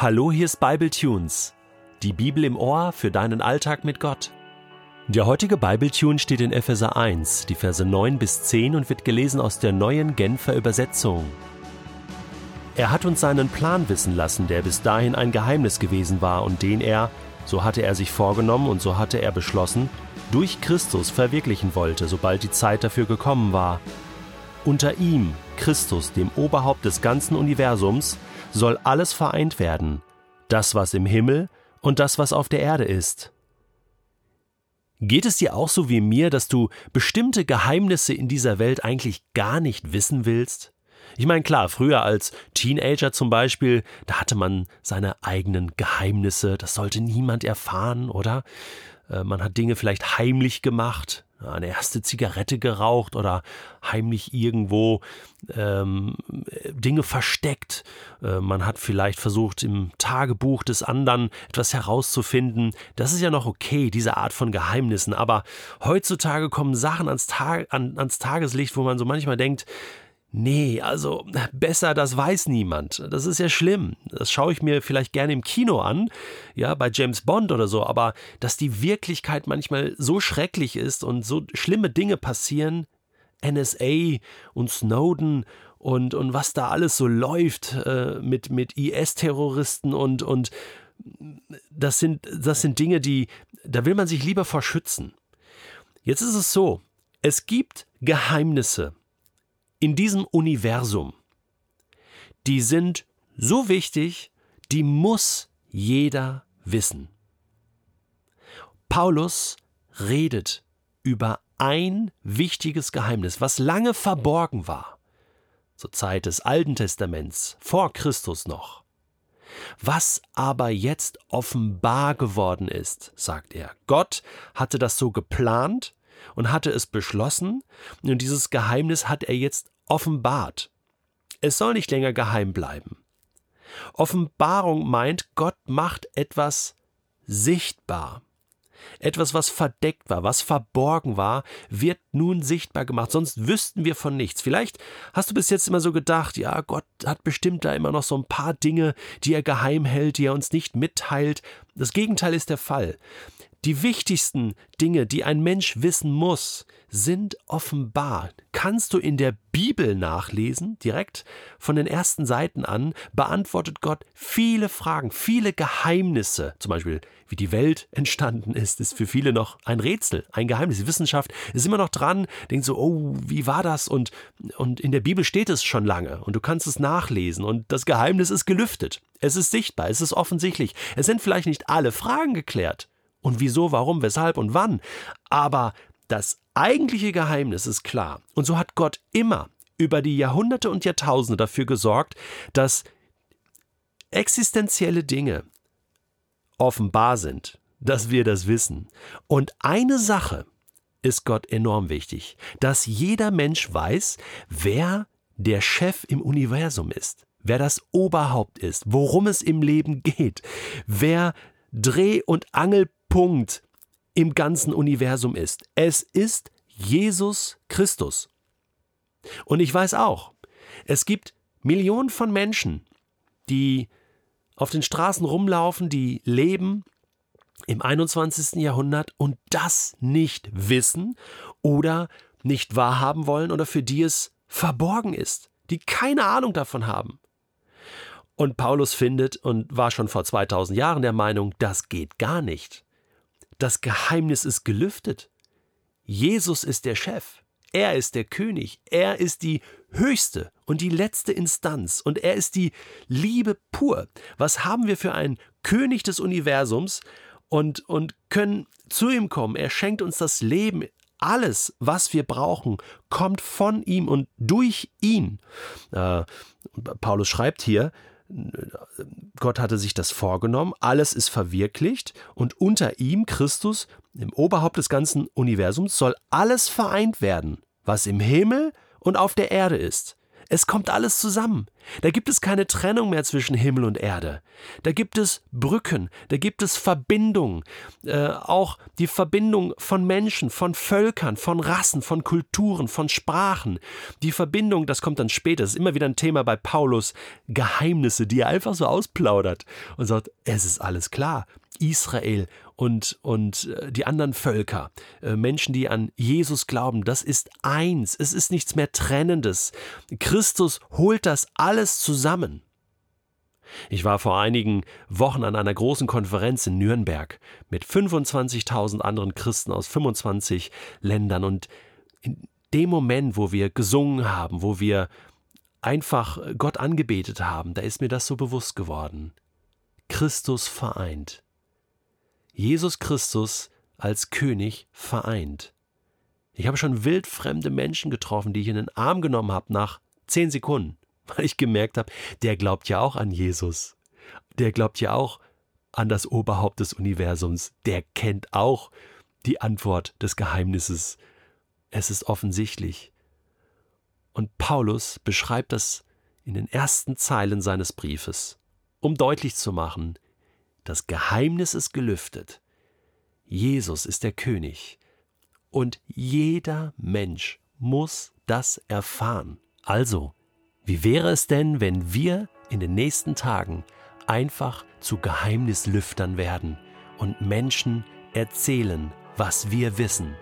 Hallo, hier ist Bible Tunes, die Bibel im Ohr für deinen Alltag mit Gott. Der heutige Bible Tune steht in Epheser 1, die Verse 9 bis 10 und wird gelesen aus der neuen Genfer Übersetzung. Er hat uns seinen Plan wissen lassen, der bis dahin ein Geheimnis gewesen war und den er, so hatte er sich vorgenommen und so hatte er beschlossen, durch Christus verwirklichen wollte, sobald die Zeit dafür gekommen war. Unter ihm, Christus, dem Oberhaupt des ganzen Universums, soll alles vereint werden, das, was im Himmel und das, was auf der Erde ist. Geht es dir auch so wie mir, dass du bestimmte Geheimnisse in dieser Welt eigentlich gar nicht wissen willst? Ich meine, klar, früher als Teenager zum Beispiel, da hatte man seine eigenen Geheimnisse, das sollte niemand erfahren, oder? Äh, man hat Dinge vielleicht heimlich gemacht, eine erste Zigarette geraucht oder heimlich irgendwo ähm, Dinge versteckt. Äh, man hat vielleicht versucht, im Tagebuch des anderen etwas herauszufinden. Das ist ja noch okay, diese Art von Geheimnissen. Aber heutzutage kommen Sachen ans, Tag, an, ans Tageslicht, wo man so manchmal denkt, Nee, also besser, das weiß niemand. Das ist ja schlimm. Das schaue ich mir vielleicht gerne im Kino an, ja, bei James Bond oder so, aber dass die Wirklichkeit manchmal so schrecklich ist und so schlimme Dinge passieren, NSA und Snowden und, und was da alles so läuft äh, mit, mit IS-Terroristen und, und das sind, das sind Dinge, die, da will man sich lieber vor schützen. Jetzt ist es so, es gibt Geheimnisse, in diesem Universum, die sind so wichtig, die muss jeder wissen. Paulus redet über ein wichtiges Geheimnis, was lange verborgen war, zur Zeit des Alten Testaments, vor Christus noch. Was aber jetzt offenbar geworden ist, sagt er. Gott hatte das so geplant und hatte es beschlossen, und dieses Geheimnis hat er jetzt offenbart. Es soll nicht länger geheim bleiben. Offenbarung meint, Gott macht etwas sichtbar. Etwas, was verdeckt war, was verborgen war, wird nun sichtbar gemacht, sonst wüssten wir von nichts. Vielleicht hast du bis jetzt immer so gedacht, ja, Gott hat bestimmt da immer noch so ein paar Dinge, die er geheim hält, die er uns nicht mitteilt. Das Gegenteil ist der Fall. Die wichtigsten Dinge, die ein Mensch wissen muss, sind offenbar. Kannst du in der Bibel nachlesen, direkt von den ersten Seiten an, beantwortet Gott viele Fragen, viele Geheimnisse. Zum Beispiel, wie die Welt entstanden ist, ist für viele noch ein Rätsel, ein Geheimnis. Die Wissenschaft ist immer noch dran, denkt so, oh, wie war das? Und, und in der Bibel steht es schon lange und du kannst es nachlesen und das Geheimnis ist gelüftet. Es ist sichtbar, es ist offensichtlich. Es sind vielleicht nicht alle Fragen geklärt und wieso, warum, weshalb und wann. Aber das eigentliche Geheimnis ist klar. Und so hat Gott immer über die Jahrhunderte und Jahrtausende dafür gesorgt, dass existenzielle Dinge offenbar sind, dass wir das wissen. Und eine Sache ist Gott enorm wichtig, dass jeder Mensch weiß, wer der Chef im Universum ist, wer das Oberhaupt ist, worum es im Leben geht, wer Dreh- und Angelpunkt Punkt im ganzen Universum ist. Es ist Jesus Christus. Und ich weiß auch, es gibt Millionen von Menschen, die auf den Straßen rumlaufen, die leben im 21. Jahrhundert und das nicht wissen oder nicht wahrhaben wollen oder für die es verborgen ist, die keine Ahnung davon haben. Und Paulus findet und war schon vor 2000 Jahren der Meinung, das geht gar nicht. Das Geheimnis ist gelüftet. Jesus ist der Chef. Er ist der König. Er ist die höchste und die letzte Instanz. Und er ist die Liebe pur. Was haben wir für einen König des Universums und, und können zu ihm kommen? Er schenkt uns das Leben. Alles, was wir brauchen, kommt von ihm und durch ihn. Äh, Paulus schreibt hier, Gott hatte sich das vorgenommen, alles ist verwirklicht und unter ihm, Christus, im Oberhaupt des ganzen Universums, soll alles vereint werden, was im Himmel und auf der Erde ist. Es kommt alles zusammen. Da gibt es keine Trennung mehr zwischen Himmel und Erde. Da gibt es Brücken, da gibt es Verbindung, äh, auch die Verbindung von Menschen, von Völkern, von Rassen, von Kulturen, von Sprachen. Die Verbindung, das kommt dann später, das ist immer wieder ein Thema bei Paulus, Geheimnisse, die er einfach so ausplaudert und sagt, es ist alles klar. Israel und, und äh, die anderen Völker, äh, Menschen, die an Jesus glauben, das ist eins, es ist nichts mehr Trennendes. Christus holt das alles zusammen. Ich war vor einigen Wochen an einer großen Konferenz in Nürnberg mit 25.000 anderen Christen aus 25 Ländern und in dem Moment, wo wir gesungen haben, wo wir einfach Gott angebetet haben, da ist mir das so bewusst geworden. Christus vereint. Jesus Christus als König vereint. Ich habe schon wildfremde Menschen getroffen, die ich in den Arm genommen habe nach zehn Sekunden, weil ich gemerkt habe, der glaubt ja auch an Jesus. Der glaubt ja auch an das Oberhaupt des Universums. Der kennt auch die Antwort des Geheimnisses. Es ist offensichtlich. Und Paulus beschreibt das in den ersten Zeilen seines Briefes, um deutlich zu machen, das Geheimnis ist gelüftet. Jesus ist der König. Und jeder Mensch muss das erfahren. Also, wie wäre es denn, wenn wir in den nächsten Tagen einfach zu Geheimnislüftern werden und Menschen erzählen, was wir wissen?